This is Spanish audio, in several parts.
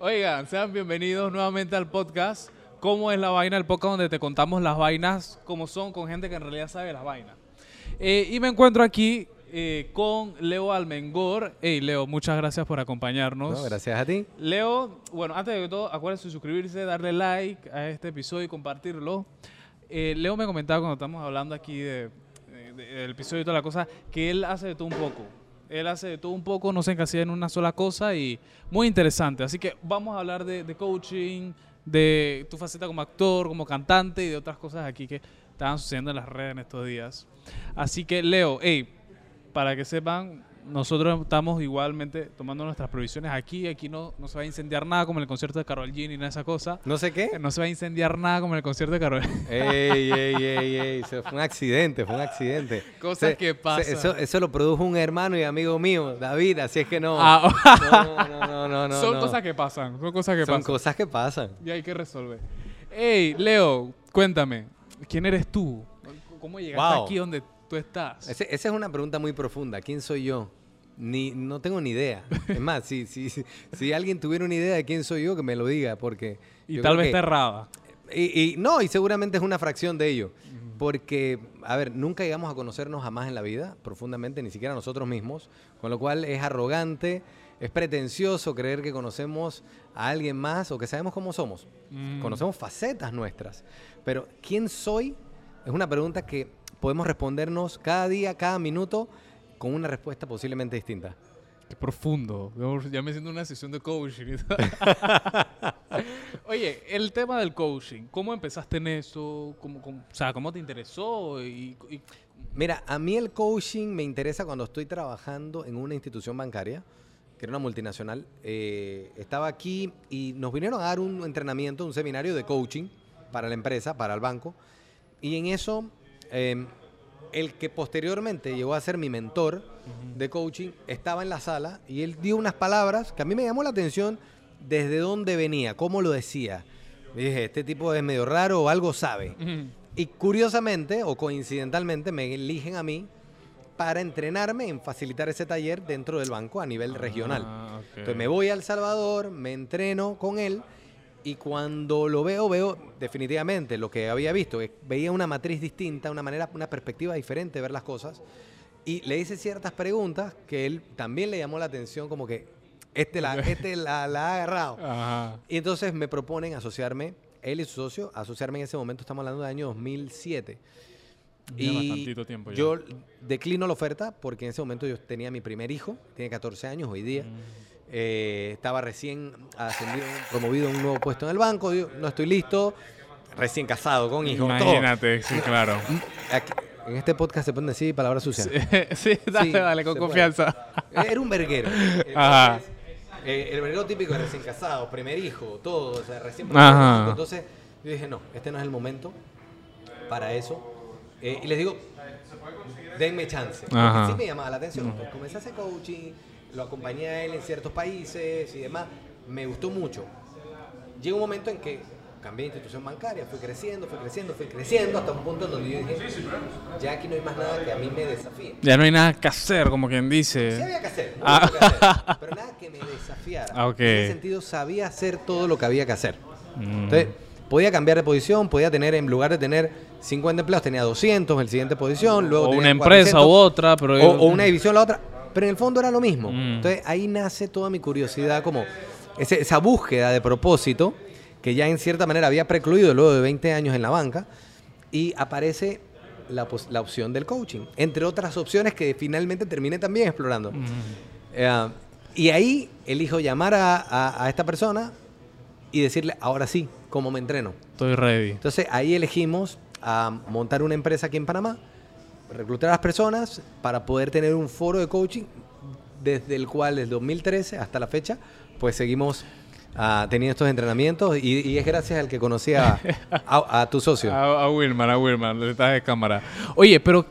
Oigan, sean bienvenidos nuevamente al podcast. ¿Cómo es la vaina? El podcast donde te contamos las vainas como son con gente que en realidad sabe las vainas. Eh, y me encuentro aquí eh, con Leo Almengor. Hey, Leo, muchas gracias por acompañarnos. No, gracias a ti. Leo, bueno, antes de todo, acuérdense de suscribirse, darle like a este episodio y compartirlo. Eh, Leo me comentaba cuando estamos hablando aquí de, de- de- del episodio y toda la cosa, que él hace de todo un poco. Él hace de todo un poco, no se encasilla en una sola cosa y muy interesante. Así que vamos a hablar de, de coaching, de tu faceta como actor, como cantante y de otras cosas aquí que estaban sucediendo en las redes en estos días. Así que, Leo, hey, para que sepan, nosotros estamos igualmente tomando nuestras provisiones aquí. Aquí no, no se va a incendiar nada como en el concierto de Carol G ni nada de esa cosa. No sé qué. No se va a incendiar nada como en el concierto de Carol. Ey, ey, ey, ey. Eso fue un accidente, fue un accidente. Cosas Se- que pasan. Eso, eso lo produjo un hermano y amigo mío, David, así es que no. Ah, no, no, no, no, no, son no. cosas que pasan, son cosas que Son pasan. cosas que pasan. Y hay que resolver. Hey, Leo, cuéntame, ¿quién eres tú? ¿Cómo llegaste Wow. aquí donde tú estás? Ese- esa es una pregunta muy profunda. ¿Quién soy yo? Ni, no tengo ni idea. Es más, si, si, si, si alguien tuviera una idea de quién soy yo, que me lo diga, porque... y tal vez que- está errada. Y, y- no, y seguramente es una fracción de ello. Porque, a ver, nunca llegamos a conocernos jamás en la vida, profundamente, ni siquiera nosotros mismos. Con lo cual es arrogante, es pretencioso creer que conocemos a alguien más o que sabemos cómo somos. Mm. Conocemos facetas nuestras. Pero, ¿quién soy? Es una pregunta que podemos respondernos cada día, cada minuto, con una respuesta posiblemente distinta. Qué profundo. Ya me siento en una sesión de coaching. Oye, el tema del coaching, ¿cómo empezaste en eso? ¿Cómo, cómo- o sea, ¿cómo te interesó? Y, y- Mira, a mí el coaching me interesa cuando estoy trabajando en una institución bancaria, que era una multinacional. Eh, estaba aquí y nos vinieron a dar un entrenamiento, un seminario de coaching para la empresa, para el banco. Y en eso, eh, el que posteriormente llegó a ser mi mentor de coaching estaba en la sala y él dio unas palabras que a mí me llamó la atención desde dónde venía, cómo lo decía. Y dije, este tipo es medio raro o algo sabe. Y curiosamente o coincidentalmente me eligen a mí para entrenarme en facilitar ese taller dentro del banco a nivel regional. Ah, ok. Entonces me voy a El Salvador, me entreno con él y cuando lo veo, veo definitivamente lo que había visto, veía una matriz distinta, una manera, una perspectiva diferente de ver las cosas y le hice ciertas preguntas que él también le llamó la atención como que este la, este la, la ha agarrado. Ajá. Y entonces me proponen asociarme, él y su socio, asociarme en ese momento, estamos hablando del año 2007. Ya y bastantito tiempo ya. yo declino la oferta porque en ese momento yo tenía mi primer hijo, tiene 14 años hoy día. Mm. Eh, estaba recién ascendido, promovido a un nuevo puesto en el banco, digo, no estoy listo, recién casado, con hijos, todo. Imagínate, sí, claro. Aquí- en este podcast se pueden decir palabras sucias. sí, dale, Sí, dale, con se puede. confianza. Era un verguero. Ajá. Eh, el verguero típico de recién casado, primer hijo, todo, o sea, recién Ajá. Entonces yo dije, no, este no es el momento para eso. Eh, y les digo, denme chance. Porque Ajá. sí me llamaba la atención. Entonces, comencé a hacer coaching, lo acompañé a él en ciertos países y demás. Me gustó mucho. Llega un momento en que cambié de institución bancaria, fui creciendo, fui creciendo, fui creciendo, hasta un punto en donde yo dije, ya aquí no hay más nada que a mí me desafíe. Ya no hay nada que hacer, como quien Sí dice. había que hacer, Ah. que hacer, pero nada que me desafiara. Ah, ok. En ese sentido, sabía hacer todo lo que había que hacer. Mm. Entonces, podía cambiar de posición, podía tener, en lugar de tener 50 empleados, tenía 200 en la siguiente posición, luego o tenía una empresa 400, u otra, pero... o, o una división la otra, pero en el fondo era lo mismo. Mm. Entonces, ahí nace toda mi curiosidad, como ese- esa búsqueda de propósito que ya en cierta manera había precluido luego de 20 años en la banca, y aparece la, la opción del coaching, entre otras opciones que finalmente terminé también explorando. Mm. Eh, y ahí elijo llamar a, a- a esta persona y decirle, ahora sí, ¿cómo me entreno? Estoy ready. Entonces ahí elegimos a montar una empresa aquí en Panamá, reclutar a las personas para poder tener un foro de coaching desde el cual desde 2013 hasta la fecha, pues seguimos ah, teniendo estos entrenamientos y, es gracias al que conocí a, tu socio. A, a Wilmar, a Wilmar, detrás de cámara. Oye, pero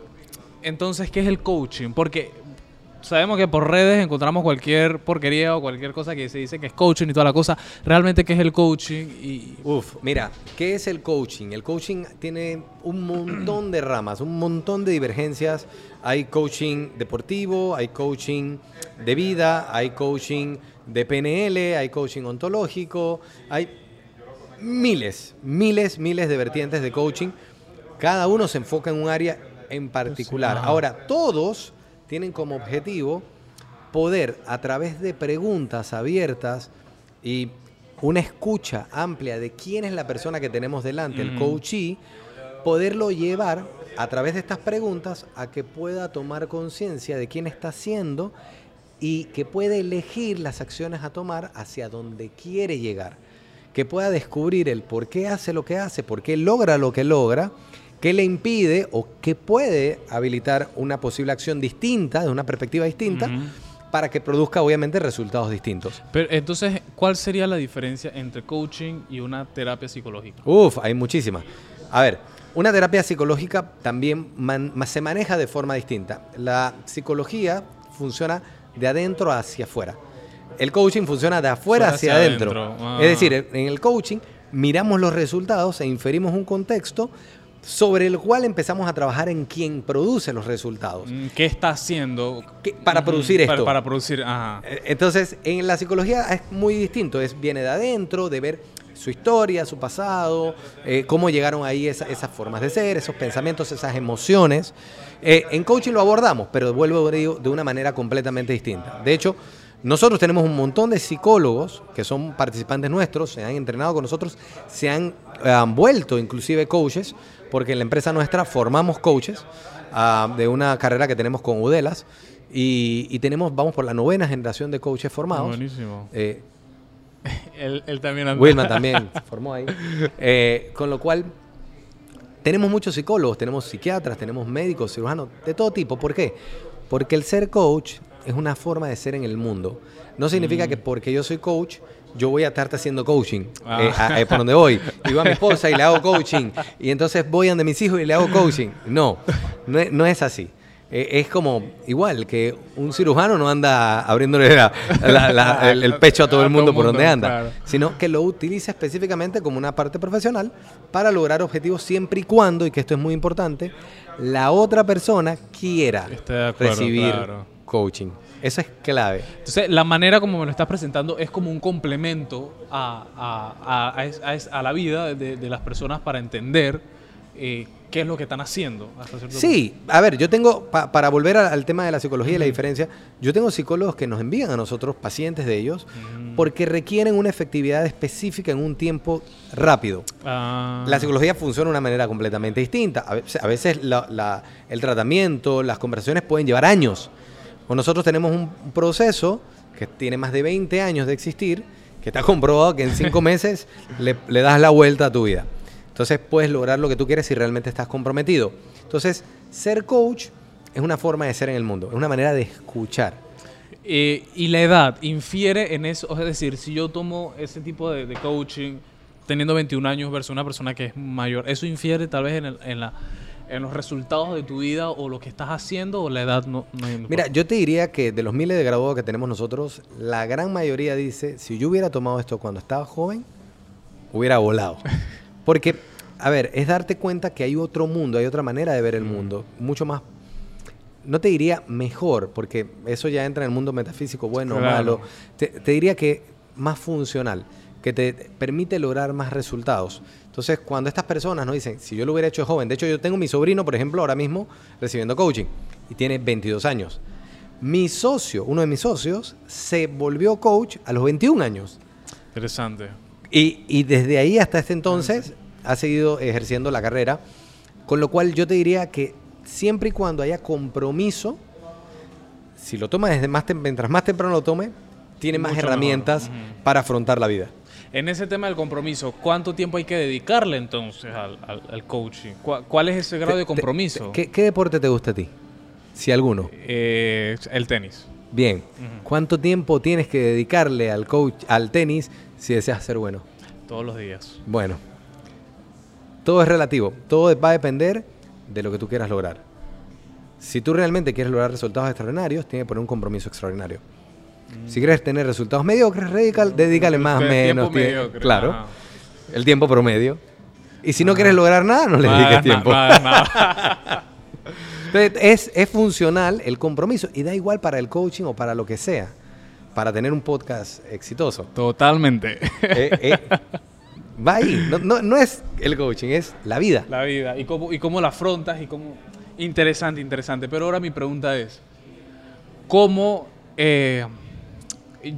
entonces, ¿qué es el coaching? Porque sabemos que por redes encontramos cualquier porquería o cualquier cosa que se dice que es coaching y toda la cosa. Realmente, ¿qué es el coaching? Y, Uf, mira, ¿qué es el coaching? El coaching tiene un montón de ramas, un montón de divergencias. Hay coaching deportivo, hay coaching de vida, hay coaching de PNL, hay coaching ontológico, hay miles, miles, miles de vertientes de coaching. Cada uno se enfoca en un área en particular. Ajá. Ahora, todos tienen como objetivo poder, a través de preguntas abiertas y una escucha amplia de quién es la persona que tenemos delante, el coachee, poderlo llevar a través de estas preguntas a que pueda tomar conciencia de quién está haciendo y que puede elegir las acciones a tomar hacia donde quiere llegar. Que pueda descubrir el por qué hace lo que hace, por qué logra lo que logra, qué le impide o qué puede habilitar una posible acción distinta, de una perspectiva distinta, para que produzca obviamente resultados distintos. Pero entonces, ¿cuál sería la diferencia entre coaching y una terapia psicológica? Uf, hay muchísimas. A ver, una terapia psicológica también man- se maneja de forma distinta. La psicología funciona de adentro hacia afuera. El coaching funciona de afuera Fuera hacia, hacia adentro. adentro. Ah. Es decir, en el coaching miramos los resultados e inferimos un contexto sobre el cual empezamos a trabajar en quien produce los resultados. Mm, ¿Qué está haciendo ¿Qué- para Ujú, producir esto? Para, producir, ajá. Eh, Entonces, en la psicología es muy distinto, es viene de adentro, de ver su historia, su pasado, eh, cómo llegaron ahí esa- esas formas de ser, esos pensamientos, esas emociones. Eh, en coaching lo abordamos, pero vuelvo de una manera completamente distinta. De hecho, nosotros tenemos un montón de psicólogos que son participantes nuestros, se han entrenado con nosotros, se han, han vuelto inclusive coaches, porque en la empresa nuestra formamos coaches ah, de una carrera que tenemos con Udelas y, y tenemos, vamos por la novena generación de coaches formados. Buenísimo. Eh, Él, él también anda- Wilma también se formó ahí. Eh, con lo cual, tenemos muchos psicólogos, tenemos psiquiatras, tenemos médicos, cirujanos, de todo tipo. ¿Por qué? Porque el ser coach es una forma de ser en el mundo. No significa Mm. que porque yo soy coach, yo voy a estarte haciendo coaching. Ah. eh, a- eh, por donde voy. Digo a mi esposa y le hago coaching. Y entonces voy donde mis hijos y le hago coaching. No, no es, no es así. Eh, es como igual que un cirujano no anda abriéndole la- la- la- el, el pecho a todo el mundo por donde anda claro. sino que lo utiliza específicamente como una parte profesional para lograr objetivos siempre y cuando, y que esto es muy importante, la otra persona quiera acuerdo, recibir claro. coaching. Eso es clave. Entonces, la manera como me lo estás presentando es como un complemento a, a- a- a la vida de, de las personas para entender eh, qué es lo que están haciendo. hasta cierto Sí, a ver, yo tengo, pa- para volver al, tema de la psicología y la diferencia, yo tengo psicólogos que nos envían a nosotros, pacientes de ellos, porque requieren una efectividad específica en un tiempo rápido. Ah, La psicología funciona de una manera completamente distinta. A veces, a veces la- la- el tratamiento, las conversaciones pueden llevar años. O nosotros tenemos un proceso que tiene más de 20 años de existir, que está comprobado que en 5 meses le, le das la vuelta a tu vida. Entonces puedes lograr lo que tú quieres si realmente estás comprometido. Entonces, ser coach es una forma de ser en el mundo, es una manera de escuchar. eh, y la edad infiere en eso. Es decir, si yo tomo ese tipo de, de coaching teniendo 21 años versus una persona que es mayor, ¿eso infiere tal vez en, el- en la, en los resultados de tu vida o lo que estás haciendo o la edad no, no? Mira, yo te diría que de los miles de graduados que tenemos nosotros, la gran mayoría dice, si yo hubiera tomado esto cuando estaba joven, hubiera volado. Porque, a ver, es darte cuenta que hay otro mundo, hay otra manera de ver el mundo, mucho más, no te diría mejor, porque eso ya entra en el mundo metafísico, bueno o Claro. malo, te, te diría que más funcional, que te permite lograr más resultados. Entonces, cuando estas personas nos dicen, si yo lo hubiera hecho joven, de hecho yo tengo mi sobrino, por ejemplo, ahora mismo recibiendo coaching y tiene 22 años. Mi socio, uno de mis socios, se volvió coach a los 21 años. Interesante. Y, y desde ahí hasta este entonces ha seguido ejerciendo la carrera. Con lo cual yo te diría que siempre y cuando haya compromiso, si lo toma desde más mientras más temprano lo tome, tiene más herramientas mejor. Para afrontar la vida. En ese tema del compromiso, ¿cuánto tiempo hay que dedicarle entonces al, al- al coaching? ¿Cuál, cuál es ese grado Te- de te- compromiso? ¿qué, qué deporte te gusta a ti? Si alguno. Eh, el tenis. Bien. ¿Cuánto tiempo tienes que dedicarle al coach, al tenis, si deseas ser bueno? Todos los días. Bueno, todo es relativo. Todo va a depender de lo que tú quieras lograr. Si tú realmente quieres lograr resultados extraordinarios, tienes que poner un compromiso extraordinario. Si quieres tener resultados mediocres, radical, dedícale más o tiempo menos. tie- mediocre, claro, ajá. el tiempo promedio. Y si no Ajá. quieres lograr nada, no le dediques tiempo. nada. Entonces, es, es funcional el compromiso y da igual para el coaching o para lo que sea, para tener un podcast exitoso. Totalmente. Eh, eh, va ahí, no, no- no es el coaching, es la vida. La vida. Y cómo, y cómo la afrontas y cómo... Interesante, interesante. Pero ahora mi pregunta es, ¿cómo... eh,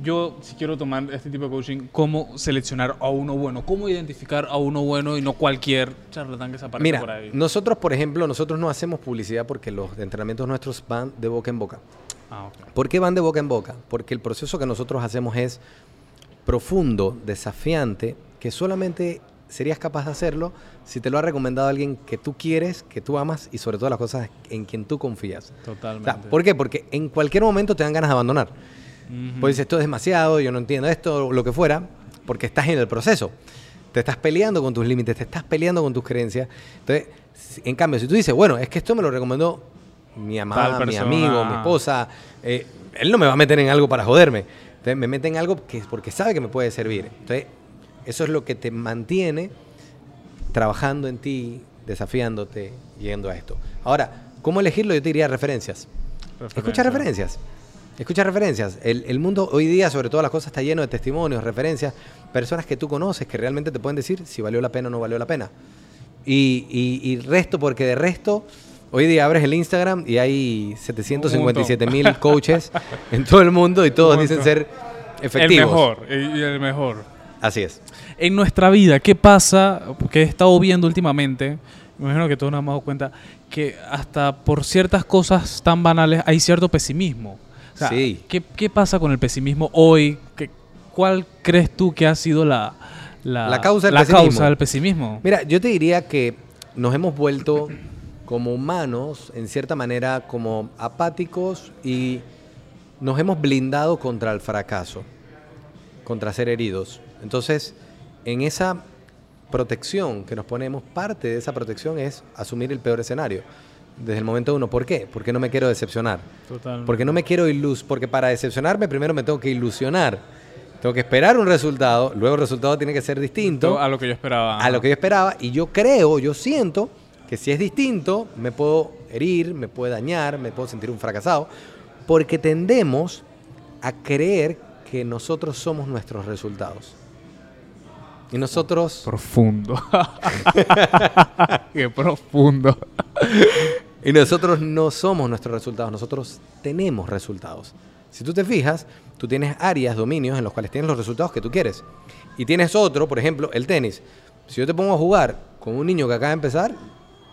yo, si quiero tomar este tipo de coaching, ¿cómo seleccionar a uno bueno? ¿Cómo identificar a uno bueno y no cualquier charlatán que se aparece Mira, por ahí? nosotros, por ejemplo, nosotros no hacemos publicidad porque los entrenamientos nuestros van de boca en boca. Ah, ok. ¿Por qué van de boca en boca? Porque el proceso que nosotros hacemos es profundo, desafiante, que solamente serías capaz de hacerlo si te lo ha recomendado alguien que tú quieres, que tú amas y sobre todo las cosas en quien tú confías. O Totalmente. sea, ¿Por qué? Porque en cualquier momento te dan ganas de abandonar. Ujú. Pues dices, esto es demasiado, yo no entiendo esto, lo que fuera, porque estás en el proceso. Te estás peleando con tus límites, te estás peleando con tus creencias. Entonces, en cambio, si tú dices, bueno, es que esto me lo recomendó mi mamá, mi amigo, mi esposa, eh, él no me va a meter en algo para joderme. Entonces, me mete en algo que, porque sabe que me puede servir. Entonces, eso es lo que te mantiene trabajando en ti, desafiándote, yendo a esto. Ahora, ¿cómo elegirlo? Yo te diría referencias. Escucha referencias. Escucha referencias. El, el mundo hoy día, sobre todo las cosas, está lleno de testimonios, referencias, personas que tú conoces que realmente te pueden decir si valió la pena o no valió la pena. Y, y- y resto, porque de resto, hoy día abres el Instagram y hay 757 mil coaches en todo el mundo y todos dicen ser efectivos. El mejor, el, el mejor. Así es. En nuestra vida, ¿qué pasa? Porque he estado viendo últimamente, me imagino que todos nos hemos dado cuenta, que hasta por ciertas cosas tan banales hay cierto pesimismo. Sea, Sí. ¿qué, qué pasa con el pesimismo hoy? ¿Qué- ¿Cuál crees tú que ha sido la, La causa del la pesimismo. causa del pesimismo? Mira, yo te diría que nos hemos vuelto como humanos, en cierta manera, como apáticos y nos hemos blindado contra el fracaso, contra ser heridos. Entonces, en esa protección que nos ponemos, parte de esa protección es asumir el peor escenario. Desde el momento uno, ¿por qué? Porque no me quiero decepcionar. Totalmente. Porque no me quiero ilus, porque para decepcionarme primero me tengo que ilusionar. Tengo que esperar un resultado, luego el resultado tiene que ser distinto A lo que yo esperaba. a lo que yo esperaba y yo creo, yo siento que si es distinto me puedo herir, me puede dañar, me puedo sentir un fracasado, porque tendemos a creer que nosotros somos nuestros resultados. Y nosotros Profundo. Qué profundo. Y nosotros no somos nuestros resultados, nosotros tenemos resultados. Si tú te fijas, tú tienes áreas, dominios en los cuales tienes los resultados que tú quieres. Y tienes otro, por ejemplo, el tenis. Si yo te pongo a jugar con un niño que acaba de empezar,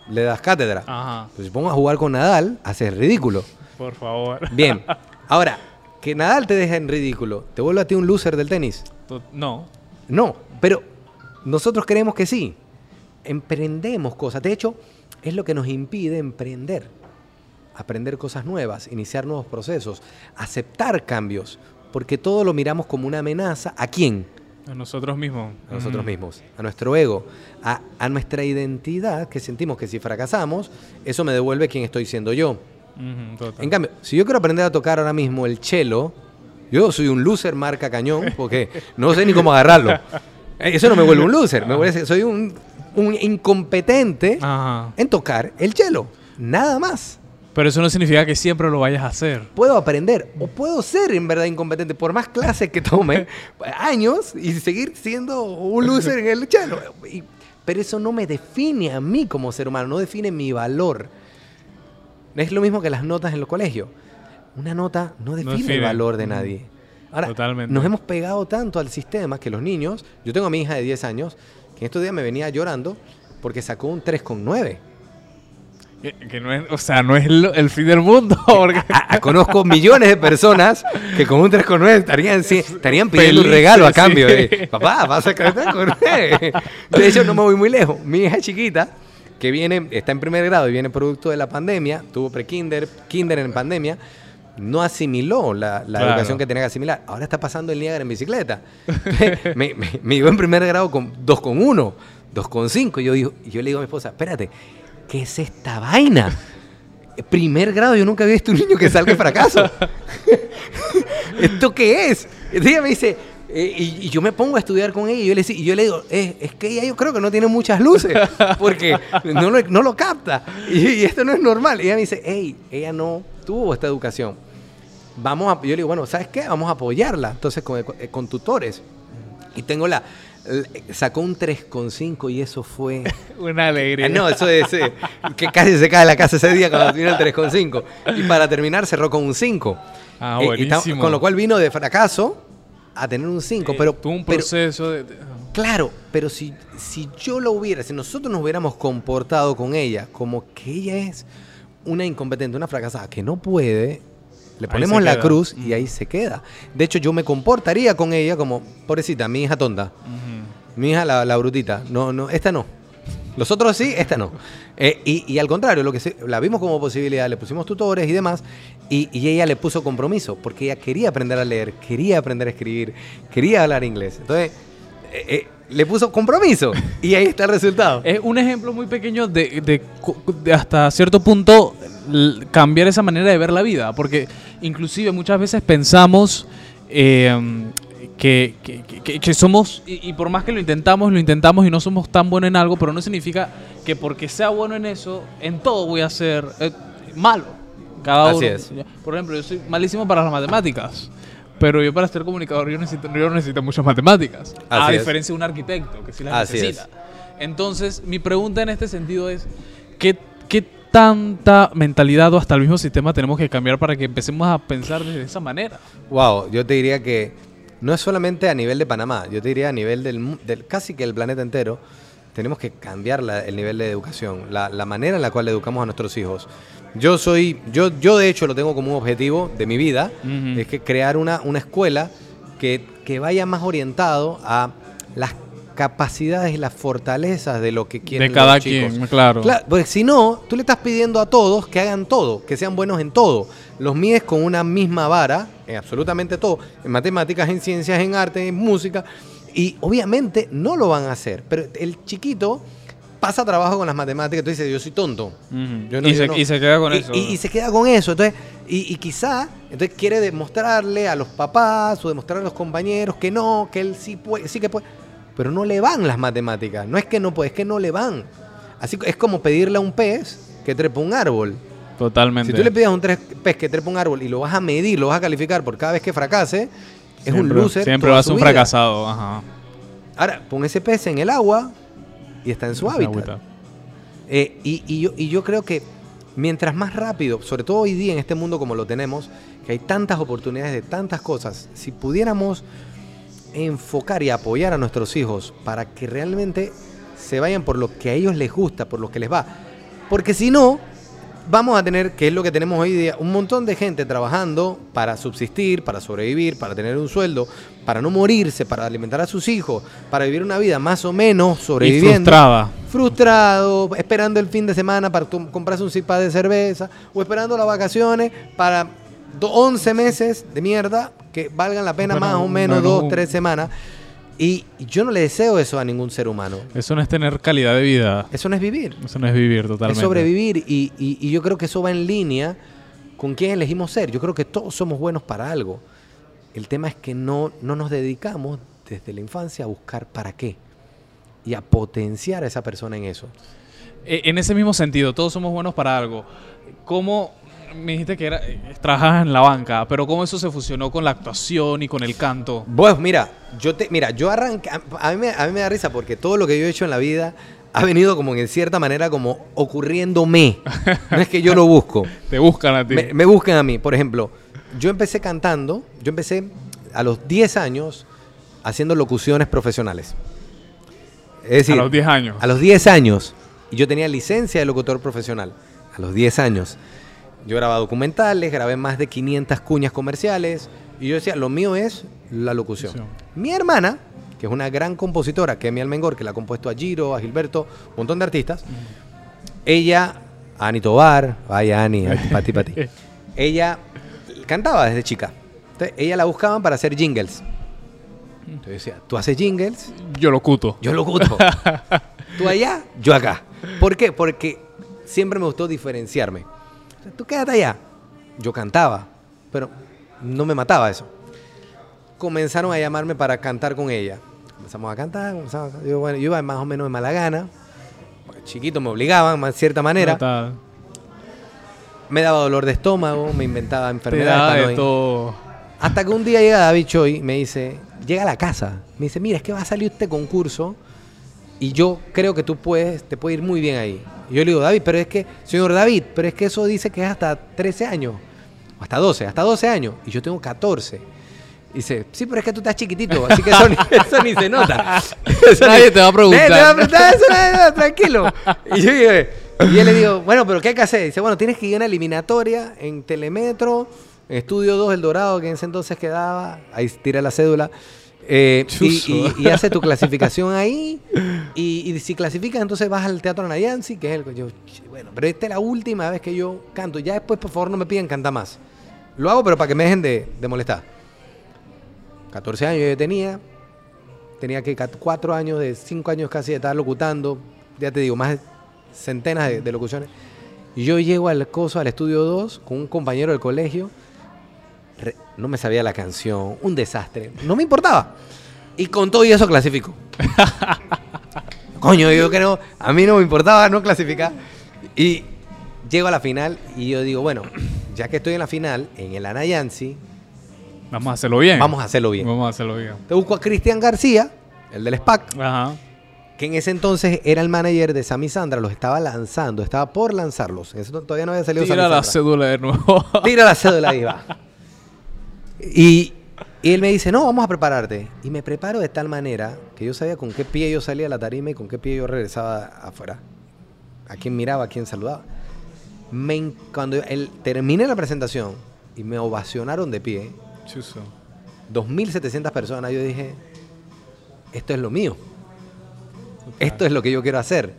le das cátedra. Ajá, Pues si pongo a jugar con Nadal, haces ridículo. por favor. Bien. Ahora, que Nadal te deja en ridículo, ¿te vuelve a ti un loser del tenis? No. No, pero nosotros creemos que sí. Emprendemos cosas. De hecho, es lo que nos impide emprender. Aprender cosas nuevas, iniciar nuevos procesos, aceptar cambios. Porque todo lo miramos como una amenaza. ¿A quién? A nosotros mismos. A nosotros Mm. mismos, a nuestro ego, a, a nuestra identidad, que sentimos que si fracasamos, eso me devuelve quién estoy siendo yo. Total. En cambio, si yo quiero aprender a tocar ahora mismo el cello, yo soy un loser marca cañón porque no sé ni cómo agarrarlo. Eh, Eso no me vuelve un loser, me vuelve, soy un, un incompetente Ajá. en tocar el cello. Nada más. Pero eso no significa que siempre lo vayas a hacer. Puedo aprender o puedo ser en verdad incompetente por más clases que tome años y seguir siendo un loser en el cello. Y- pero eso no me define a mí como ser humano, no define mi valor. Es lo mismo que las notas en los colegios. Una nota no define, el define. valor de Mm. nadie. Ahora, Totalmente. nos hemos pegado tanto al sistema que los niños, yo tengo a mi hija de 10 años, que en estos días me venía llorando porque sacó un 3,9. Que, que no es, o sea, no es lo- el fin del mundo. Porque A- a- conozco millones de personas que con un 3,9 estarían, sí, estarían pidiendo un regalo a sí. cambio. De, Papá, vas a sacar 3,9. De hecho, no me voy muy lejos. Mi hija chiquita, que viene, está en primer grado y viene producto de la pandemia, tuvo pre-kinder, kinder en pandemia, no asimiló la, la Claro. educación que tenía que asimilar. Ahora está pasando el Niágara en bicicleta. me, me, me llegó en primer grado con 2,1, 2,5. Y yo, digo- yo le digo a mi esposa, espérate, ¿qué es esta vaina? primer grado, yo nunca había visto un niño que salga fracaso. ¿Esto qué es? Entonces ella me dice, eh, y, y yo me pongo a estudiar con ella y yo le, y yo le digo, eh, es que ella yo creo que no tiene muchas luces porque no lo, no lo capta y, y esto no es normal. Y ella me dice, hey, ella no tuvo esta educación. Vamos a, yo le digo, bueno, ¿sabes qué? Vamos a apoyarla. Entonces, con, eh, con tutores. Y tengo la, sacó un 3,5 y eso fue... Una alegría. Ah, No, eso es eh, que casi se cae la casa ese día cuando vino el 3,5. Y para terminar cerró con un 5. Ah, Eh, y buenísimo. con lo cual vino de fracaso a tener un 5. Eh, pero, tuvo un proceso de... de- claro, pero si, si yo lo hubiera, si nosotros nos hubiéramos comportado con ella como que ella es una incompetente, una fracasada, que no puede, le ponemos la queda. cruz y ahí se queda. De hecho, yo me comportaría con ella como, pobrecita, mi hija tonta. Mi hija, la, la brutita. No, no, esta no. Los otros sí, esta no. Eh, y, y al contrario, lo que se- la vimos como posibilidad, le pusimos tutores y demás, y, y ella le puso compromiso, porque ella quería aprender a leer, quería aprender a escribir, quería hablar inglés. Entonces, eh, eh, le puso compromiso, y ahí está el resultado. Es un ejemplo muy pequeño de, de hasta cierto punto cambiar esa manera de ver la vida, porque inclusive muchas veces pensamos eh, que, que- que- que somos, y, y por más que lo intentamos, lo intentamos y no somos tan buenos en algo, pero no significa que porque sea bueno en eso, en todo voy a ser eh, malo. Cada Así uno. es. Por ejemplo, yo soy malísimo para las matemáticas. Pero yo para ser comunicador yo necesito, yo necesito muchas matemáticas. a Así es. diferencia de un arquitecto que sí las Así es. necesita. Entonces, mi pregunta en este sentido es, ¿qué, qué tanta mentalidad o hasta el mismo sistema tenemos que cambiar para que empecemos a pensar de esa manera? Wow, yo te diría que no es solamente a nivel de Panamá, yo te diría a nivel del, del casi que el planeta entero, tenemos que cambiar la- el nivel de educación, la, la manera en la cual educamos a nuestros hijos. Yo soy, yo, yo de hecho lo tengo como un objetivo de mi vida, es que crear una, una escuela que, que vaya más orientado a las capacidades y las fortalezas de lo que quieren de cada los chicos. quien, claro. Claro, porque si no, tú le estás pidiendo a todos que hagan todo, que sean buenos en todo. Los mides con una misma vara, en absolutamente todo, en matemáticas, en ciencias, en arte, en música, y obviamente no lo van a hacer. Pero el chiquito pasa trabajo con las matemáticas, tú dices, yo soy tonto. Yo no- y, yo se, no. y se queda con Y- eso. Y, y se queda con eso. Entonces, y, quizá entonces quiere demostrarle a los papás o demostrarle a los compañeros que no, que él sí puede, sí que puede. Pero no le van las matemáticas. No es que no puede, es que no le van. Así es como pedirle a un pez que trepa un árbol. Totalmente. Si tú le pides a un pez que trepa un árbol y lo vas a medir, lo vas a calificar por cada vez que fracase, es un loser. Siempre va a ser un vida. fracasado. Ajá. Ahora, pon ese pez en el agua y está en su hábitat. Eh, y, y yo, y yo creo que mientras más rápido, sobre todo hoy día en este mundo como lo tenemos, que hay tantas oportunidades de tantas cosas, si pudiéramos enfocar y apoyar a nuestros hijos para que realmente se vayan por lo que a ellos les gusta, por lo que les va. Porque si no, vamos a tener, que es lo que tenemos hoy día, un montón de gente trabajando para subsistir, para sobrevivir, para tener un sueldo, para no morirse, para alimentar a sus hijos, para vivir una vida más o menos Y sobreviviendo frustrada. frustrado, esperando el fin de semana para comprarse un cipa de cerveza, o esperando las vacaciones para 11 meses de mierda que valgan la pena Bueno, más o menos bueno, dos, tres semanas. Y yo no le deseo eso a ningún ser humano. Eso no es tener calidad de vida. Eso no es vivir, Eso no es vivir totalmente. es sobrevivir. Y, y- y yo creo que eso va en línea con quién elegimos ser. Yo creo que todos somos buenos para algo. El tema es que no, no nos dedicamos desde la infancia a buscar para qué y a potenciar a esa persona en eso. Eh, En ese mismo sentido, todos somos buenos para algo. ¿Cómo me dijiste que era, eh, trabajas en la banca, pero cómo eso se fusionó con la actuación y con el canto? Pues mira, yo te, mira, yo arranqué, a, a mí me, a mí me da risa porque todo lo que yo he hecho en la vida ha venido como en cierta manera como ocurriéndome. No es que yo lo busco. Te buscan a ti. Me, me buscan a mí. Por ejemplo, yo empecé cantando, yo empecé a los 10 años haciendo locuciones profesionales. Es decir, a los 10 años. a los 10 años. Y yo tenía licencia de locutor profesional. A los 10 años. Yo grababa documentales, grabé más de 500 cuñas comerciales. Y yo decía, lo mío es la locución. Mi hermana, que es una gran compositora, Kemi Almengor, que la ha compuesto a Giro, a Gilberto, un montón de artistas. Ella, Ani Tobar, vaya Ani, para ti, para ti. Ella cantaba desde chica. Entonces, ella la buscaban para hacer jingles. Entonces decía, tú haces jingles, Yo lo cuto. yo locuto. Tú allá, yo acá. ¿Por qué? Porque siempre me gustó diferenciarme. Tú quédate allá. Yo cantaba, pero no me mataba eso. Comenzaron a llamarme para cantar con ella. Comenzamos a cantar, comenzamos a- Yo, bueno, yo iba más o menos de mala gana. Chiquito me obligaban, de cierta manera. Me daba dolor de estómago, me inventaba enfermedades. todo. Hasta que un día llega David Choi y me dice, llega a la casa. Me dice, mira, es que va a salir este concurso y yo creo que tú puedes, te puede ir muy bien ahí. Y yo le digo, David, pero es que, señor David, pero es que eso dice que es hasta 13 años. O hasta 12, hasta 12 años. Y yo tengo 14. Dice, sí, pero es que tú estás chiquitito, así que eso ni, eso ni se nota. Eso Nadie ni- te va a preguntar. Nadie te va a preguntar eso, nadie- no, tranquilo. Y yo, y yo le digo, bueno, pero ¿qué hay que hacer? Dice, bueno, tienes que ir a una eliminatoria en Telemetro, en Estudio 2 El Dorado, que en ese entonces quedaba, ahí tira la cédula. Eh, y, y- y hace tu clasificación ahí. Y, y si clasificas, entonces vas al Teatro Nayansi, que es el. Yo, "Ch, bueno, pero esta es la última vez que yo canto. Ya después, por favor, no me piden cantar más. Lo hago, pero para que me dejen de, de molestar. 14 años yo tenía. Tenía que 4 años, de 5 años casi de estar locutando. Ya te digo, más de centenas de, de locuciones. Y yo llego al coso, al estudio 2, con un compañero del colegio. Re- no me sabía la canción, un desastre. No me importaba. Y con todo y eso clasifico. Coño, yo creo, a mí no me importaba no clasificar. Y llego a la final y yo digo, bueno, ya que estoy en la final, en el Anayansi, Vamos a hacerlo bien. vamos a hacerlo bien. Vamos a hacerlo bien. Te busco a Cristian García, el del SPAC, Ajá. que en ese entonces era el manager de Sammy Sandra, los estaba lanzando, estaba por lanzarlos. En ese to- todavía no había salido Tira Sammy la Sandra. cédula de nuevo. Tira la cédula y va. Y, y él me dice, no, vamos a prepararte. Y me preparo de tal manera que yo sabía con qué pie yo salía a la tarima y con qué pie yo regresaba afuera. A quién miraba, a quién saludaba. Me cuando él, terminé la presentación y me ovacionaron de pie, Chuzo. 2.700 personas, yo dije, esto es lo mío. Esto es lo que yo quiero hacer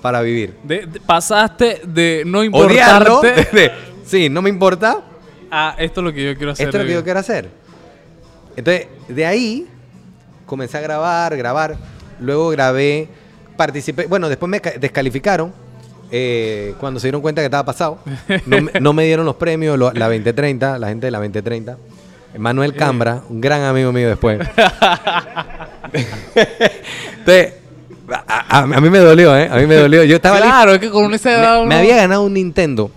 para vivir. De- de- pasaste de no Odiarlo. importarte de- sí, no me importa. A esto es lo que yo quiero hacer. Esto es lo que yo quiero hacer. Entonces, de ahí comencé a grabar, grabar. Luego grabé, participé. Bueno, después me ca- descalificaron eh, cuando se dieron cuenta que estaba pasado. No, me- no me dieron los premios, lo- la 2030, la gente de la 2030. Manuel Cambra, un gran amigo mío después. Entonces, a, a- a mí me dolió, ¿eh? A mí me dolió. Yo estaba. Claro, es que con esa edad Me, uno- me había ganado un Nintendo.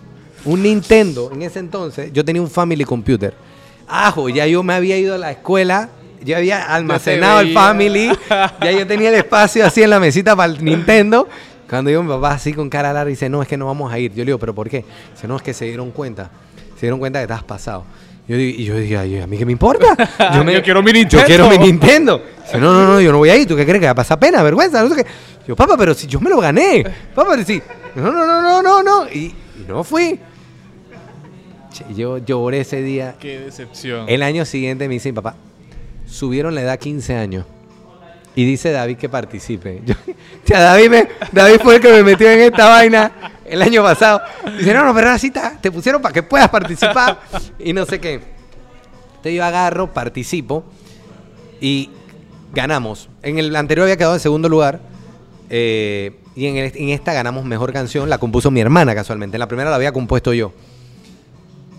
Un Nintendo en ese entonces. Yo tenía un Family Computer. Ajo, ya yo me había ido a la escuela. Yo había almacenado el. Family. Ya yo tenía el espacio así en la mesita para el Nintendo. Cuando yo mi papá así con cara larga dice, no, es que no vamos a ir. Yo le digo, ¿pero por qué? Dice, no, es que se dieron cuenta. Se dieron cuenta que estabas pasado. Yo y yo dije, "Ay, ¿a mí qué me importa? Yo quiero mi Yo Nintendo". quiero mi Nintendo. Dice, no, no, no, yo no voy a ir. ¿Tú qué crees que va a pasar pena, vergüenza? No sé qué. Yo, papá, pero si yo me lo gané. Papá, si. No, no, no, no, no, no. Y, y no fui. Yo lloré ese día. Qué decepción. El año siguiente me dice, papá, subieron la edad 15 años. Y dice David que participe. Yo, ya, David, me- David fue el que me metió en esta vaina el año pasado. Dice, no, no, pero ahora sí ta- te pusieron para que puedas participar. Y no sé qué. Entonces yo agarro, participo y ganamos. En el anterior había quedado en segundo lugar. eh, y en, el- en esta ganamos mejor canción. La compuso mi hermana casualmente. En la primera la había compuesto yo.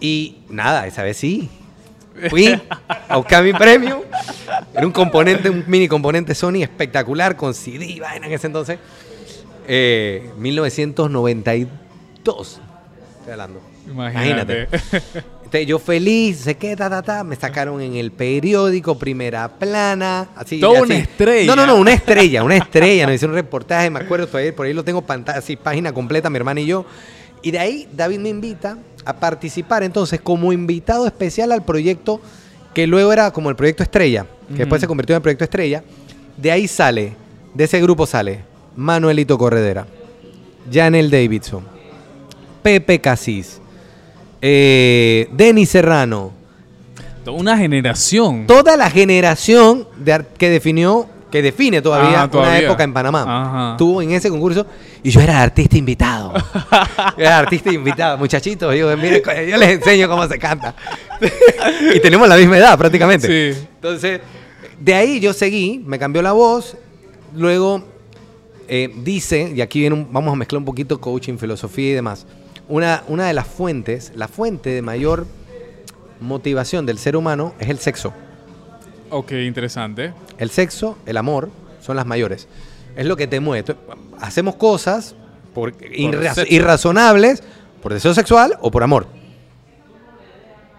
Y nada, esa vez sí. Fui a buscar mi premio. Era un componente, un mini componente Sony espectacular con CD vaina en ese entonces. Eh, 1992. Estoy hablando. Imagínate. Entonces, yo feliz, sé qué, ta, ta, ta. Me sacaron en el periódico, primera plana. Así, Toda así. una estrella. No, no, no, una estrella, una estrella. Nos hicieron un reportaje, me acuerdo, ahí, por ahí lo tengo pantalla, así, página completa, mi hermana y yo. Y de ahí David me invita a participar entonces como invitado especial al proyecto que luego era como el proyecto Estrella, que después se convirtió en el proyecto Estrella. De ahí sale, de ese grupo sale Manuelito Corredera, Janel Davidson, Pepe Casís, eh, Denis Serrano, Toda una generación. toda la generación de que definió, que define todavía, Ajá, todavía. una época en Panamá. Ajá. Estuvo en ese concurso y yo era artista invitado. Era artista invitado, muchachitos. Yo, mire, yo les enseño cómo se canta. y tenemos la misma edad prácticamente. Sí. Entonces, de ahí yo seguí, me cambió la voz. Luego eh, dice, y aquí viene un- vamos a mezclar un poquito coaching, filosofía y demás. una, una de las fuentes, la fuente de mayor motivación del ser humano es el sexo. Ok, interesante. El sexo, el amor, son las mayores. Es lo que te mueve. Hacemos cosas por, irra- sexo. irrazonables por deseo sexual o por amor.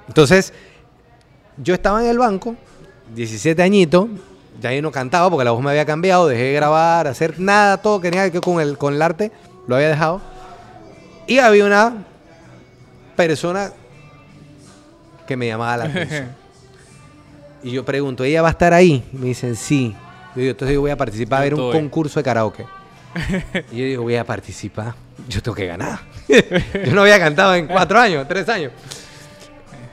Entonces, yo estaba en el banco, 17 añitos, ya yo no cantaba porque la voz me había cambiado, dejé de grabar, hacer nada, todo que tenía que con el, con el arte, lo había dejado. Y había una persona que me llamaba la atención. Y yo pregunto, ¿ella va a estar ahí? Me dicen, sí. Yo digo, entonces yo voy a participar a ver un concurso de karaoke. y yo digo, voy a participar. Yo tengo que ganar. yo no había cantado en cuatro años, tres años.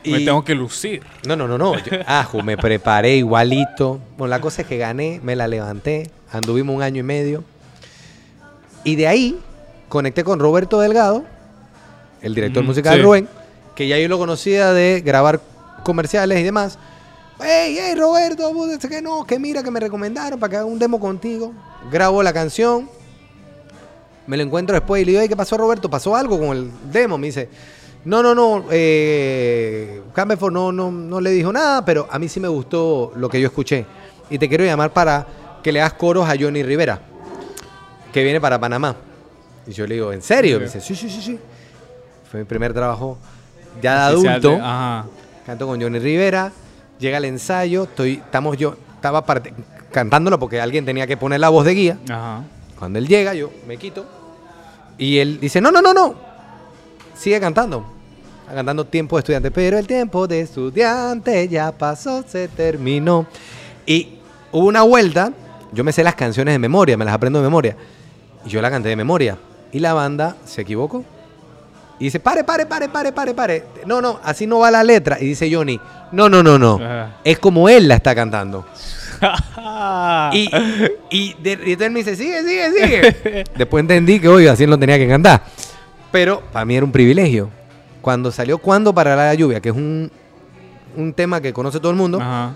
Me tengo que lucir. No, no, no, no. Yo, ajo, me preparé igualito. Bueno, la cosa es que gané, me la levanté. Anduvimos un año y medio. Y de ahí conecté con Roberto Delgado, el director Mm, musical sí. Rubén, que ya yo lo conocía de grabar comerciales y demás. Hey, hey, Roberto, que no, que mira que me recomendaron para que haga un demo contigo. Grabo la canción. Me lo encuentro después y le digo, hey, ¿qué pasó, Roberto? ¿Pasó algo con el demo? Me dice, no, no, no, eh, no, no, no le dijo nada, pero a mí sí me gustó lo que yo escuché. Y te quiero llamar para que le hagas coros a Johnny Rivera, que viene para Panamá. Y yo le digo, ¿en serio? Me dice, sí, sí, sí, sí. Fue mi primer trabajo ya de adulto. Ajá. Canto con Johnny Rivera, llega el ensayo, estoy, estamos yo, estaba parte- cantándolo porque alguien tenía que poner la voz de guía. Ajá. Cuando él llega, yo me quito. Y él dice, no, no, no, no. Sigue cantando. Cantando tiempo de estudiante. Pero el tiempo de estudiante ya pasó, se terminó. Y hubo una vuelta. Yo me sé las canciones de memoria, me las aprendo de memoria. Y yo la canté de memoria. Y la banda se equivocó. Y dice, pare, pare, pare, pare, pare, pare. No, no, así no va la letra. Y dice Johnny, no, no, no, no. Ajá. Es como él la está cantando. Y, y, de, y entonces me dice, sigue, sigue, sigue. Después entendí que, oye, así lo tenía que cantar. Pero para mí era un privilegio. Cuando salió Cuando para la lluvia, que es un, un tema que conoce todo el mundo, Ajá.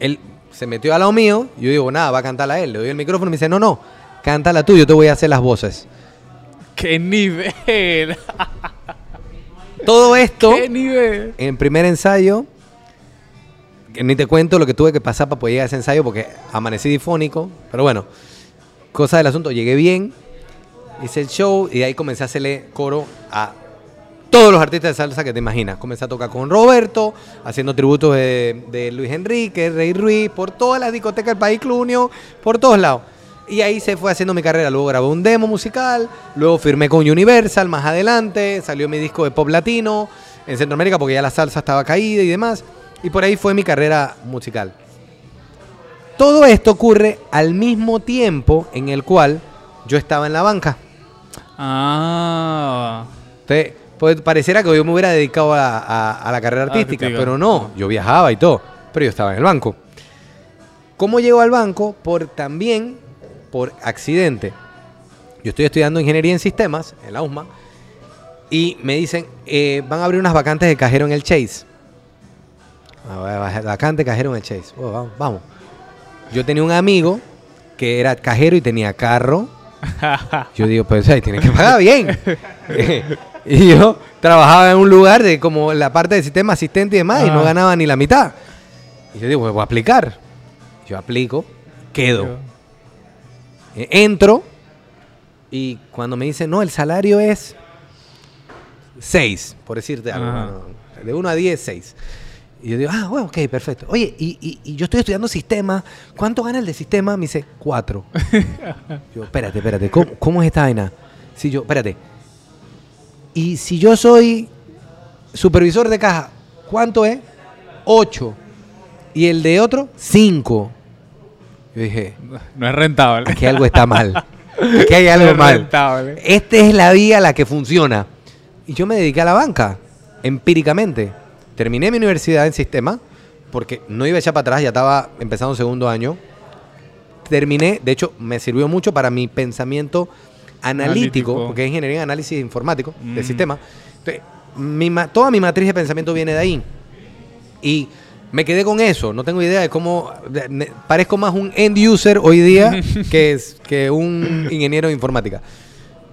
él se metió al lado mío. Y yo digo, nada, va a cantarla él. Le doy el micrófono y me dice, no, no, cántala tú, yo te voy a hacer las voces. ¡Qué nivel! Todo esto ¡Qué nivel! en primer ensayo. que ni te cuento lo que tuve que pasar para poder llegar a ese ensayo porque amanecí difónico. Pero bueno, cosa del asunto, llegué bien, hice el show y de ahí comencé a hacerle coro a todos los artistas de salsa que te imaginas. Comencé a tocar con Roberto, haciendo tributos de, de Luis Enrique, Rey Ruiz, por todas las discotecas del país Clunio, por todos lados. Y ahí se fue haciendo mi carrera. Luego grabé un demo musical, luego firmé con Universal más adelante, salió mi disco de pop latino en Centroamérica porque ya la salsa estaba caída y demás. Y por ahí fue mi carrera musical. Todo esto ocurre al mismo tiempo en el cual yo estaba en la banca. Ah. Entonces, pues pareciera que yo me hubiera dedicado a, a- a la carrera artística, Artística. pero no, yo viajaba y todo, pero yo estaba en el banco. ¿Cómo llego al banco? Por también por accidente. Yo estoy estudiando ingeniería en sistemas en la USMA y me dicen, eh, van a abrir unas vacantes de cajero en el Chase. Ah, va- va- Vacante cajero en el Chase. Oh, vamos, vamos. Yo tenía un amigo que era cajero y tenía carro. Yo digo, pues ahí tiene que pagar bien. y yo trabajaba en un lugar de como la parte del sistema asistente y demás y no ganaba ni la mitad. Y yo digo, pues voy a aplicar. Yo aplico, quedo. Eh, Entro y cuando me dicen, no, el salario es 6, por decirte algo. De 1 a 10, 6. Y yo digo, ah, bueno, ok, perfecto. Oye, y, y- y yo estoy estudiando sistema. ¿Cuánto gana el de sistema? Me dice, 4. yo, espérate, espérate, ¿cómo, cómo es esta vaina? Si yo, espérate. Y si yo soy supervisor de caja, ¿cuánto es? 8. Y el de otro, 5. Yo dije, No es rentable. aquí algo está mal. Aquí hay No algo es mal. rentable. Esta es la vía la que funciona. Y yo me dediqué a la banca, empíricamente. Terminé mi universidad en sistema, porque no iba a echar para atrás, ya estaba empezando un segundo año. Terminé, de hecho, me sirvió mucho para mi pensamiento analítico, Analítico. porque es ingeniería en análisis informático de Mm. sistema. Entonces, mi ma- toda mi matriz de pensamiento viene de ahí. Y me quedé con eso. No tengo idea de cómo. de- parezco más un end user hoy día que, es- que un ingeniero de informática.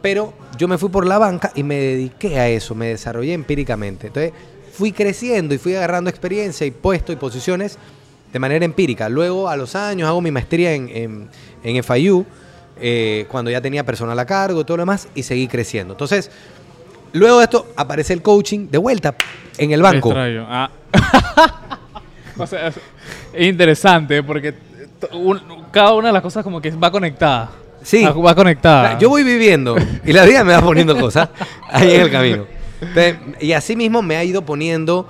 Pero yo me fui por la banca y me dediqué a eso, me desarrollé empíricamente. Entonces fui creciendo y fui agarrando experiencia y puesto y posiciones de manera empírica. Luego a los años hago mi maestría en, en, en FIU, eh, cuando ya tenía personal a cargo y todo lo demás, y seguí creciendo. Entonces, luego de esto aparece el coaching de vuelta en el banco. Extraño. Ah. o sea, es es interesante porque un- cada una de las cosas como que va conectada. Sí. Va, va conectada. Yo voy viviendo y la vida me va poniendo cosas ahí en el camino. Entonces, y así mismo me ha ido poniendo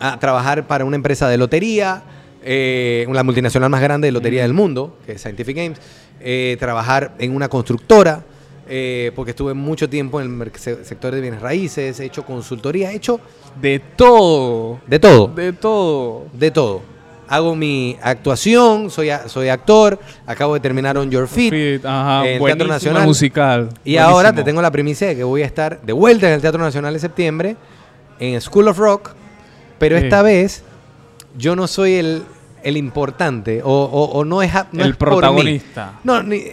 a trabajar para una empresa de lotería, eh, la multinacional más grande de lotería del mundo, que es Scientific Games, eh, trabajar en una constructora, eh, porque estuve mucho tiempo en el sector de bienes raíces, he hecho consultoría, he hecho De todo. de todo. De todo. de todo. Hago mi actuación, soy, a- soy actor, acabo de terminar On Your Feet. Ajá, en el Teatro Nacional. musical. Y ahora te tengo la primicia de que voy a estar de vuelta en el Teatro Nacional en septiembre, en School of Rock, pero Sí. esta vez yo no soy el, el importante o, o- o no es, no El es por mí. protagonista. No, ni-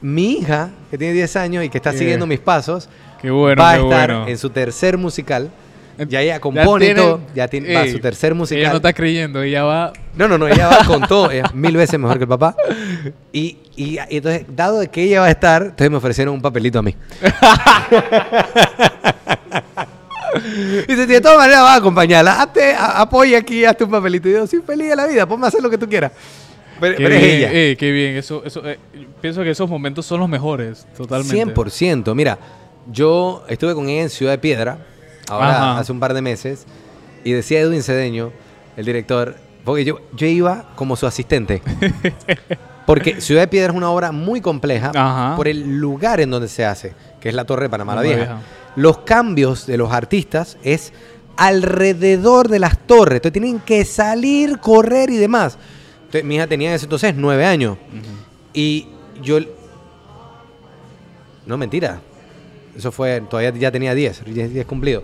mi hija, que tiene 10 años y que está siguiendo mis pasos, Qué bueno, va a qué estar bueno. en su tercer musical. Eh, Ya ella compone y tiene- todo, ya tiene, va a su tercer musical. Ella no está creyendo, ella va. No, no, no, ella va con todo, ella es mil veces mejor que el papá. Y, y- y entonces, dado de que ella va a estar, entonces me ofrecieron un papelito a mí. y de todas maneras vas a acompañarla, hazte, a- apoya aquí, hazte un papelito. Y yo, sí, feliz de la vida, ponme a hacer lo que tú quieras. Pero, es ella. eh, qué bien. Eso, eso, eh, pienso que esos momentos son los mejores, totalmente. 100%. Mira, yo estuve con ella en Ciudad de Piedra, ahora Ajá. hace un par de meses, y decía Edwin Cedeño, el director, porque yo, yo iba como su asistente. Porque Ciudad de Piedra es una obra muy compleja Ajá. por el lugar en donde se hace, que es la Torre de Panamá la Vieja. Vieja. Los cambios de los artistas es alrededor de las torres. Entonces tienen que salir, correr y demás. Entonces, mi hija tenía en ese entonces nueve años. Y yo. No, mentira. Eso fue. Todavía ya tenía 10, 10, 10 cumplido.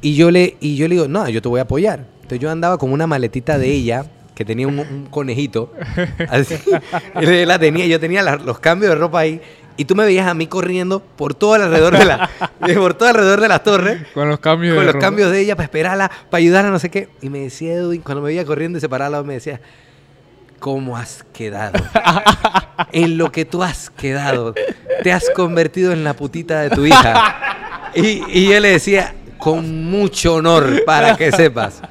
Y yo, le, y yo le digo, no, yo te voy a apoyar. Entonces yo andaba con una maletita de ella que tenía un, un conejito. Así. La tenía, yo tenía la- los cambios de ropa ahí. Y tú me veías a mí corriendo por todo alrededor de la, por todo alrededor de las torres Con los cambios con de los ropa. cambios de ella para esperarla, para ayudarla, no sé qué. Y me decía Edwin, cuando me veía corriendo y se paraba me decía, ¿cómo has quedado? en lo que tú has quedado. Te has convertido en la putita de tu hija. Y, y yo le decía, con mucho honor, para que sepas.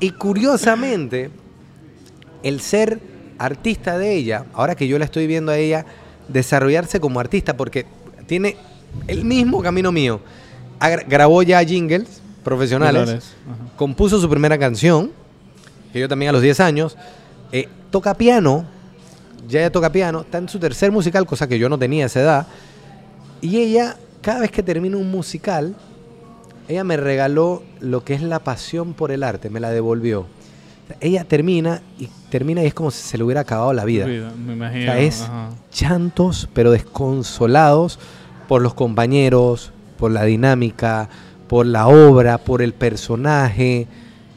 Y curiosamente, el ser artista de ella, ahora que yo la estoy viendo a ella desarrollarse como artista, porque tiene el mismo camino mío. Agra- grabó ya jingles profesionales, compuso su primera canción, que yo también a los 10 años, eh, toca piano, ya ella toca piano, está en su tercer musical, cosa que yo no tenía a esa edad, y ella, cada vez que termina un musical, ella me regaló lo que es la pasión por el arte, me la devolvió. Ella termina y termina y es como si se le hubiera acabado la vida. Me O imagino. sea, es ajá. llantos, pero desconsolados por los compañeros, por la dinámica, por la obra, por el personaje.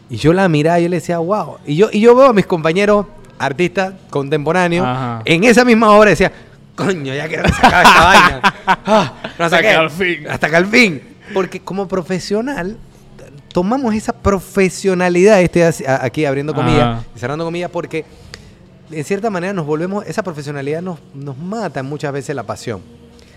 Y yo la miraba y yo le decía, wow. Y yo, y yo veo a mis compañeros artistas contemporáneos Ajá. en esa misma obra decía, coño, ya quiero que se acabe esta vaina. Ah, no Hasta que al fin. Hasta que al fin. Porque como profesional, tomamos esa profesionalidad, estoy aquí abriendo comillas y cerrando comillas, porque en cierta manera nos volvemos, esa profesionalidad nos, nos mata muchas veces la pasión.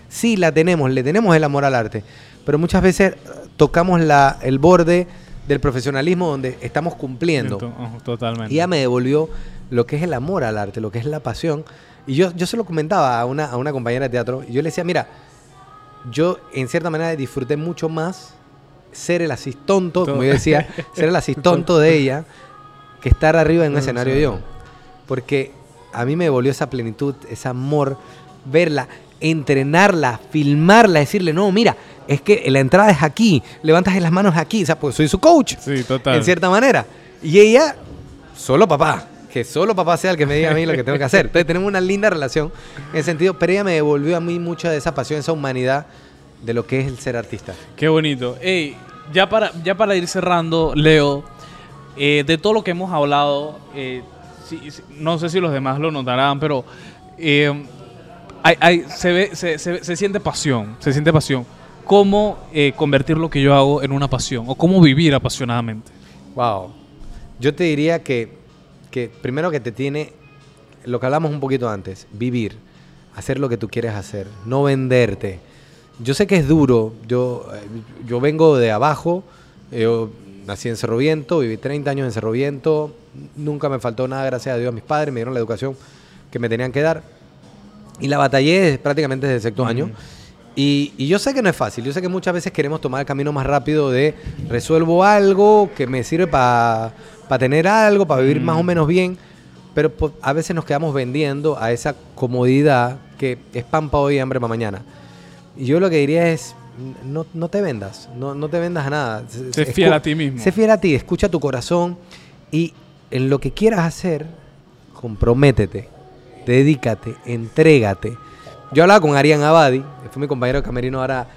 Sí, la tenemos, le tenemos el amor al arte, pero muchas veces eh, tocamos la, el borde del profesionalismo donde estamos cumpliendo. Totalmente. Y ella me devolvió lo que es el amor al arte, lo que es la pasión. Y yo, yo se lo comentaba a una, a una compañera de teatro. Y yo le decía, mira, yo en cierta manera disfruté mucho más ser el asistonto, como yo decía, ser el asistonto de ella, que estar arriba en un escenario yo. Porque a mí me devolvió esa plenitud, ese amor, verla, entrenarla, filmarla, decirle, no, mira, es que la entrada es aquí, levantas las manos aquí, o sea, pues soy su coach Sí, total. en cierta manera. Y ella, solo papá. Que solo papá sea el que me diga a mí lo que tengo que hacer. Entonces tenemos una linda relación en ese sentido, pero ella me devolvió a mí mucha de esa pasión, esa humanidad de lo que es el ser artista. Qué bonito. Ey, ya para, ya para ir cerrando, Leo, eh, de todo lo que hemos hablado, eh, no sé si los demás lo notarán, pero eh, hay- se, ve, se, siente pasión, se siente pasión. ¿Cómo eh, convertir lo que yo hago en una pasión? ¿O cómo vivir apasionadamente? Wow. Yo te diría que, primero que te tiene, lo que hablamos un poquito antes, vivir, hacer lo que tú quieres hacer, no venderte. Yo sé que es duro, yo, eh, yo vengo de abajo, yo nací en Cerro Viento, viví 30 años en Cerro Viento, nunca me faltó nada, gracias a Dios, mis padres me dieron la educación que me tenían que dar y la batallé prácticamente desde el sexto año. Y, y yo sé que no es fácil, yo sé que muchas veces queremos tomar el camino más rápido de resuelvo algo que me sirve para tener algo, para vivir más o menos bien, pero po- a veces nos quedamos vendiendo a esa comodidad que es pan para hoy y hambre para mañana. Y yo lo que diría es, no, no te vendas, no, no te vendas a nada. Sé fiel a ti mismo. Sé fiel a ti, escucha tu corazón y en lo que quieras hacer, comprométete, dedícate, entrégate. Yo hablaba con Arián Abadi, que fue mi compañero de camerino ahora,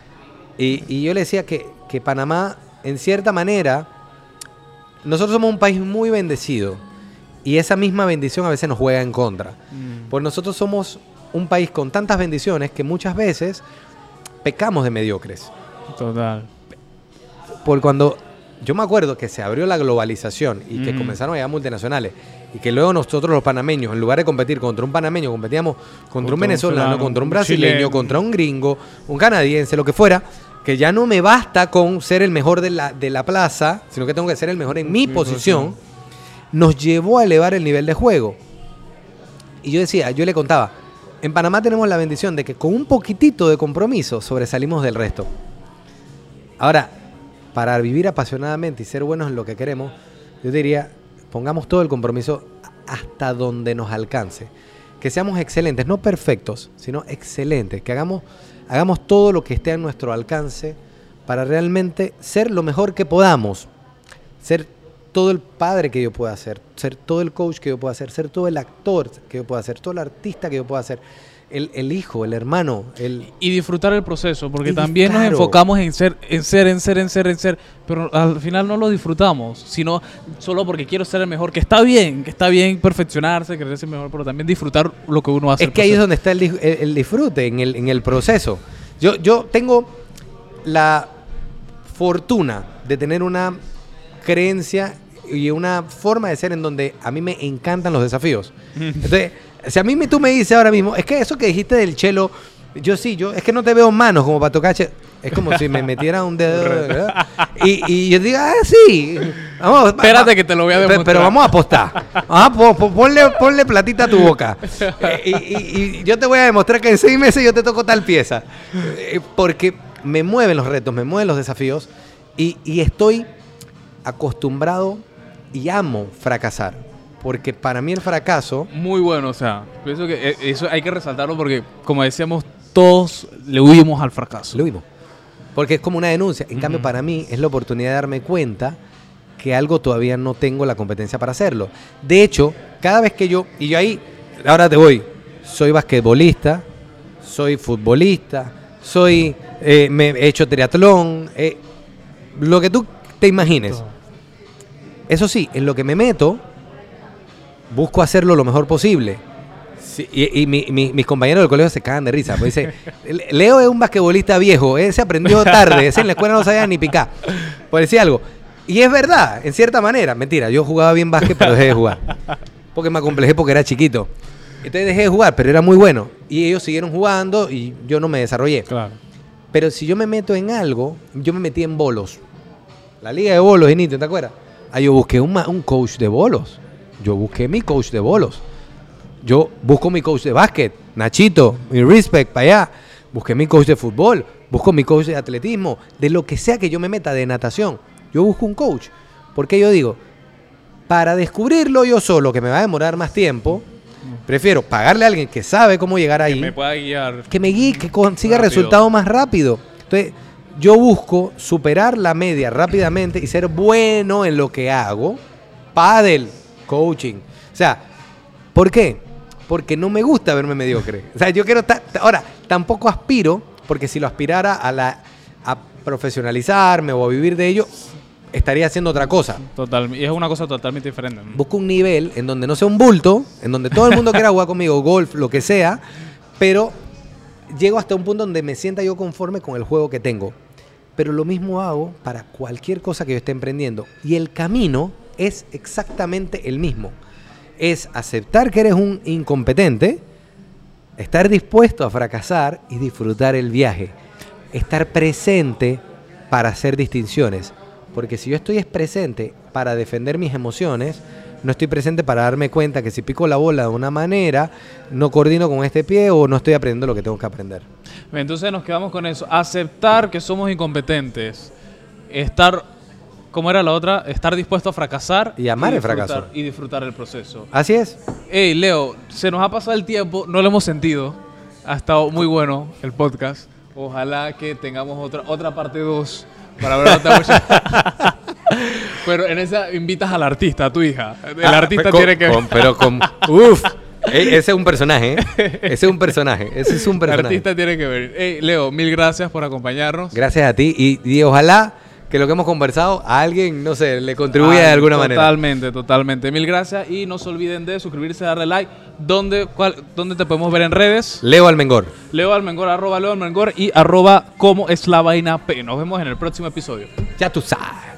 y, y yo le decía que, que Panamá, en cierta manera, nosotros somos un país muy bendecido y esa misma bendición a veces nos juega en contra. Pues nosotros somos un país con tantas bendiciones que muchas veces pecamos de mediocres. Total. Por cuando yo me acuerdo que se abrió la globalización y que comenzaron a llegar multinacionales y que luego nosotros los panameños, en lugar de competir contra un panameño, competíamos contra, Contra un venezolano, contra un un brasileño, chileno. contra un gringo, un canadiense, lo que fuera, que ya no me basta con ser el mejor de la, de la plaza, sino que tengo que ser el mejor en mi Mi posición, posición. nos llevó a elevar el nivel de juego. Y yo decía, yo le contaba, en Panamá tenemos la bendición de que con un poquitito de compromiso sobresalimos del resto. Ahora, para vivir apasionadamente y ser buenos en lo que queremos, yo diría, pongamos todo el compromiso hasta donde nos alcance. Que seamos excelentes, no perfectos, sino excelentes. Que hagamos, hagamos todo lo que esté a nuestro alcance para realmente ser lo mejor que podamos. Ser todo el padre que yo pueda ser, ser todo el coach que yo pueda ser, ser todo el actor que yo pueda ser, todo el artista que yo pueda ser, el, el hijo, el hermano, el, Y disfrutar el proceso, porque Y también nos enfocamos en ser, en ser, en ser, en ser, en ser, pero al final no lo disfrutamos, sino solo porque quiero ser el mejor, que está bien, que está bien perfeccionarse, querer ser mejor, pero también disfrutar lo que uno hace. Es que ahí es donde está el, dis- el- el disfrute, en el, en el proceso. Yo, yo tengo la fortuna de tener una creencia y una forma de ser en donde a mí me encantan los desafíos. Entonces, si a mí me, tú me dices ahora mismo, es que eso que dijiste del chelo, yo sí, yo es que no te veo manos como para tocar Es como si me metiera un dedo. ¿verdad? Y, y yo digo, ah, sí. Vamos, Espérate va- que te lo voy a demostrar. Pero vamos a apostar. Ah, po- po- ponle, ponle platita a tu boca. Eh, y, y- y yo te voy a demostrar que en seis meses yo te toco tal pieza. Eh, porque me mueven los retos, me mueven los desafíos. Y, y estoy acostumbrado y amo fracasar. Porque para mí el fracaso Muy bueno, o sea, pienso que eh, eso hay que resaltarlo porque, como decíamos, todos le huimos al fracaso. Lo mismo. Porque es como una denuncia. En cambio, para mí es la oportunidad de darme cuenta que algo todavía no tengo la competencia para hacerlo. De hecho, cada vez que yo, y yo ahí, ahora te voy, soy basquetbolista, soy futbolista, soy, eh, me he hecho triatlón, eh, lo que tú te imagines. Eso sí, en lo que me meto, busco hacerlo lo mejor posible. Sí, y y mi- mi- mis compañeros del colegio se cagan de risa. Pues dice, Leo es un basquetbolista viejo, ese aprendió tarde, ese en la escuela no sabía ni picar. Por decir algo. Y es verdad, en cierta manera. Mentira, yo jugaba bien básquet, pero dejé de jugar. Porque me acomplejé porque era chiquito. Entonces dejé de jugar, pero era muy bueno. Y ellos siguieron jugando y yo no me desarrollé. Claro. Pero si yo me meto en algo, yo me metí en bolos. La liga de bolos, Inito, ¿te acuerdas? Ah, yo busqué un, un coach de bolos. Yo busqué mi coach de bolos. Yo busco mi coach de básquet, Nachito, mi respect para allá. Busqué mi coach de fútbol, busco mi coach de atletismo, de lo que sea que yo me meta de natación. Yo busco un coach. Porque yo digo, para descubrirlo yo solo, que me va a demorar más tiempo, prefiero pagarle a alguien que sabe cómo llegar ahí Que me pueda guiar. que me guíe, que consiga resultados más rápido. Entonces, yo busco superar la media rápidamente y ser bueno en lo que hago. Paddle, coaching. O sea, ¿por qué? Porque no me gusta verme mediocre. O sea, yo quiero estar. Ahora, tampoco aspiro, porque si lo aspirara a la a profesionalizarme o a vivir de ello, estaría haciendo otra cosa. Total, y es una cosa totalmente diferente. Busco un nivel en donde no sea un bulto, en donde todo el mundo quiera jugar conmigo, golf, lo que sea, pero llego hasta un punto donde me sienta yo conforme con el juego que tengo. Pero lo mismo hago para cualquier cosa que yo esté emprendiendo. Y el camino es exactamente el mismo. Es aceptar que eres un incompetente, estar dispuesto a fracasar y disfrutar el viaje. Estar presente para hacer distinciones. Porque si yo estoy presente para defender mis emociones, no estoy presente para darme cuenta que si pico la bola de una manera, no coordino con este pie o no estoy aprendiendo lo que tengo que aprender. Entonces nos quedamos con eso. Aceptar que somos incompetentes. Estar, ¿cómo era la otra? Estar dispuesto a fracasar. Y amar el disfrutar- fracaso. Y disfrutar el proceso. Así es. Hey, Leo, se nos ha pasado el tiempo, no lo hemos sentido. Ha estado muy bueno el podcast. Ojalá que tengamos otra, otra parte 2 para hablar de otra. Pero en esa invitas al artista, a tu hija. El Ah, artista con- tiene que... con- pero con. Uf. E- ese es un personaje, ¿eh? Ese es un personaje. Ese es un El personaje. artista tiene que ver. Hey, Leo, mil gracias por acompañarnos. Gracias a ti. Y, y ojalá que lo que hemos conversado a alguien, no sé, le contribuya de alguna manera. Totalmente, totalmente. Mil gracias y no se olviden de suscribirse, darle like. ¿Dónde, cuál, ¿Dónde te podemos ver en redes? Leo Almengor. Leo Almengor, arroba Leo Almengor y arroba como es la vaina P. Nos vemos en el próximo episodio. Ya tú sabes.